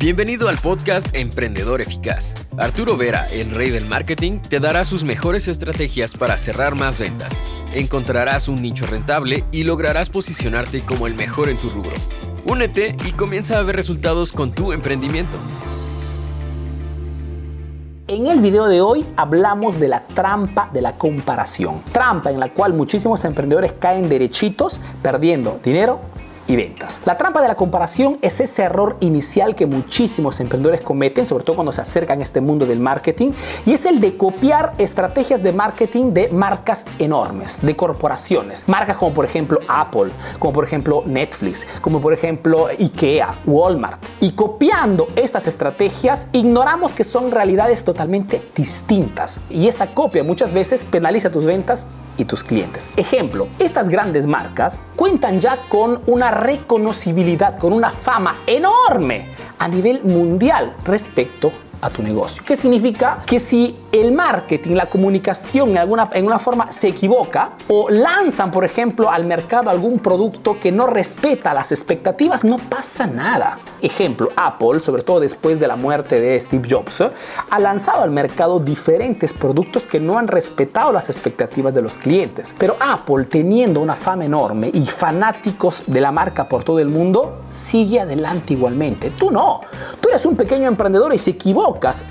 Bienvenido al podcast Emprendedor Eficaz. Arturo Vera, el rey del marketing, te dará sus mejores estrategias para cerrar más ventas. Encontrarás un nicho rentable y lograrás posicionarte como el mejor en tu rubro. Únete y comienza a ver resultados con tu emprendimiento. En el video de hoy hablamos de la trampa de la comparación. Trampa en la cual muchísimos emprendedores caen derechitos perdiendo dinero ventas. La trampa de la comparación es ese error inicial que muchísimos emprendedores cometen, sobre todo cuando se acercan a este mundo del marketing, y es el de copiar estrategias de marketing de marcas enormes, de corporaciones. Marcas como por ejemplo Apple, como por ejemplo Netflix, como por ejemplo IKEA, Walmart. Y copiando estas estrategias, ignoramos que son realidades totalmente distintas. Y esa copia muchas veces penaliza tus ventas y tus clientes. Ejemplo, estas grandes marcas cuentan ya con una reconocibilidad, con una fama enorme a nivel mundial respecto a tu negocio. ¿Qué significa? Que si el marketing, la comunicación en alguna, en una forma se equivoca o lanzan, por ejemplo, al mercado algún producto que no respeta las expectativas, no pasa nada. Ejemplo, Apple, sobre todo después de la muerte de Steve Jobs, ha lanzado al mercado diferentes productos que no han respetado las expectativas de los clientes. Pero Apple, teniendo una fama enorme y fanáticos de la marca por todo el mundo, sigue adelante igualmente. Tú no. Tú eres un pequeño emprendedor y se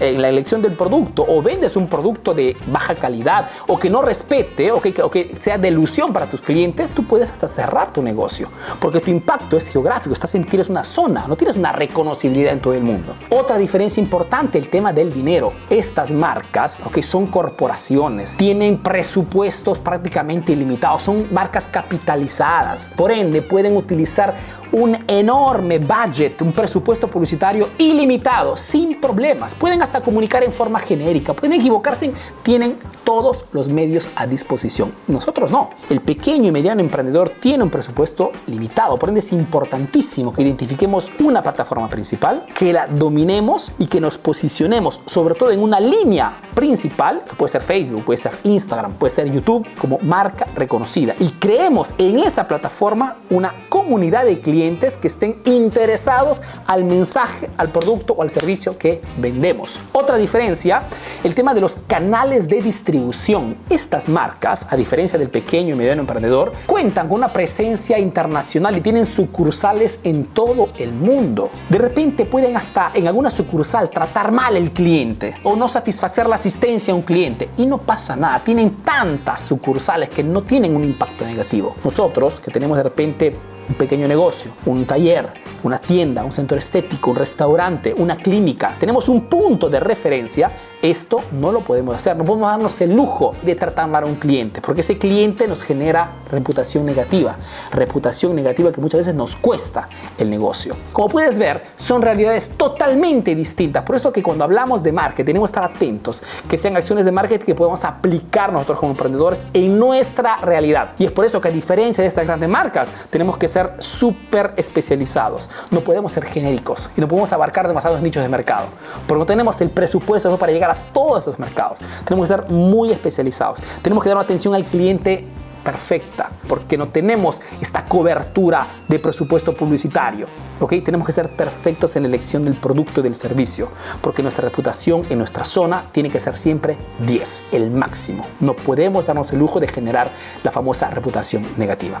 en la elección del producto o vendes un producto de baja calidad o que no respete o que, o que sea delusión para tus clientes, tú puedes hasta cerrar tu negocio. Porque tu impacto es geográfico, estás en, tienes una zona, no tienes una reconocibilidad en todo el mundo. Otra diferencia importante, el tema del dinero. Estas marcas, que son corporaciones, tienen presupuestos prácticamente ilimitados, son marcas capitalizadas. Por ende, pueden utilizar un enorme budget, un presupuesto publicitario ilimitado, sin problemas. Pueden hasta comunicar en forma genérica, pueden equivocarse, tienen todos los medios a disposición. Nosotros no. El pequeño y mediano emprendedor tiene un presupuesto limitado, por ende es importantísimo que identifiquemos una plataforma principal, que la dominemos y que nos posicionemos sobre todo en una línea principal, que puede ser Facebook, puede ser Instagram, puede ser YouTube, como marca reconocida. Y creemos en esa plataforma una comunidad de clientes que estén interesados al mensaje, al producto o al servicio que vendemos. Otra diferencia, el tema de los canales de distribución. Estas marcas, a diferencia del pequeño y mediano emprendedor, cuentan con una presencia internacional y tienen sucursales en todo el mundo. De repente pueden hasta en alguna sucursal tratar mal el cliente o no satisfacer la asistencia a un cliente y no pasa nada. Tienen tantas sucursales que no tienen un impacto negativo. Nosotros que tenemos de repente un pequeño negocio, un taller, una tienda, un centro estético, un restaurante, una clínica, tenemos un punto de referencia, esto no lo podemos hacer. No podemos darnos el lujo de tratar mal a un cliente, porque ese cliente nos genera reputación negativa, reputación negativa que muchas veces nos cuesta el negocio. Como puedes ver, son realidades totalmente distintas. Por eso que cuando hablamos de marketing tenemos que estar atentos, que sean acciones de marketing que podamos aplicar nosotros como emprendedores en nuestra realidad. Y es por eso que a diferencia de estas grandes marcas, tenemos que ser súper especializados. No podemos ser genéricos y no podemos abarcar demasiados nichos de mercado, porque no tenemos el presupuesto para llegar a todos esos mercados. Tenemos que ser muy especializados. Tenemos que dar una atención al cliente perfecta, porque no tenemos esta cobertura de presupuesto publicitario. ¿ok? Tenemos que ser perfectos en la elección del producto y del servicio, porque nuestra reputación en nuestra zona tiene que ser siempre 10, el máximo. No podemos darnos el lujo de generar la famosa reputación negativa.